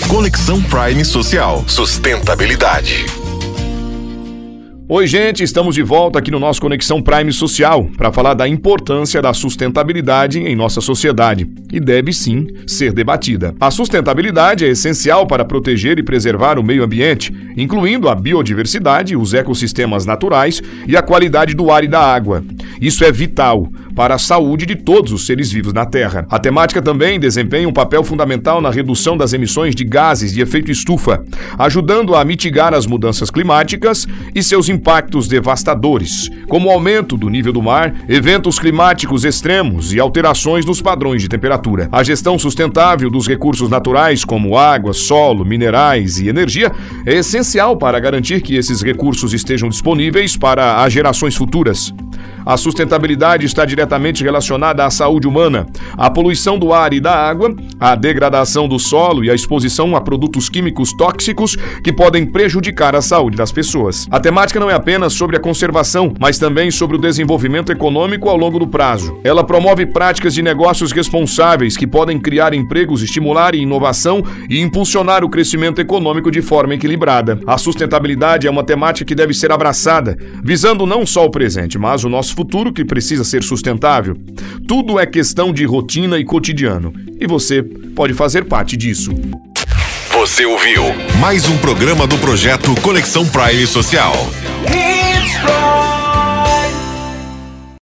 Conexão Prime Social. Sustentabilidade. Oi, gente, estamos de volta aqui no nosso Conexão Prime Social para falar da importância da sustentabilidade em nossa sociedade e deve sim ser debatida. A sustentabilidade é essencial para proteger e preservar o meio ambiente, incluindo a biodiversidade, os ecossistemas naturais e a qualidade do ar e da água. Isso é vital para a saúde de todos os seres vivos na Terra. A temática também desempenha um papel fundamental na redução das emissões de gases de efeito estufa, ajudando a mitigar as mudanças climáticas e seus impactos devastadores, como o aumento do nível do mar, eventos climáticos extremos e alterações nos padrões de temperatura. A gestão sustentável dos recursos naturais, como água, solo, minerais e energia, é essencial para garantir que esses recursos estejam disponíveis para as gerações futuras. A sustentabilidade está diretamente relacionada à saúde humana, à poluição do ar e da água, à degradação do solo e à exposição a produtos químicos tóxicos que podem prejudicar a saúde das pessoas. A temática não é apenas sobre a conservação, mas também sobre o desenvolvimento econômico ao longo do prazo. Ela promove práticas de negócios responsáveis que podem criar empregos, estimular inovação e impulsionar o crescimento econômico de forma equilibrada. A sustentabilidade é uma temática que deve ser abraçada, visando não só o presente, mas o nosso futuro que precisa ser sustentável. Tudo é questão de rotina e cotidiano, e você pode fazer parte disso. Você ouviu mais um programa do projeto Conexão Prime Social.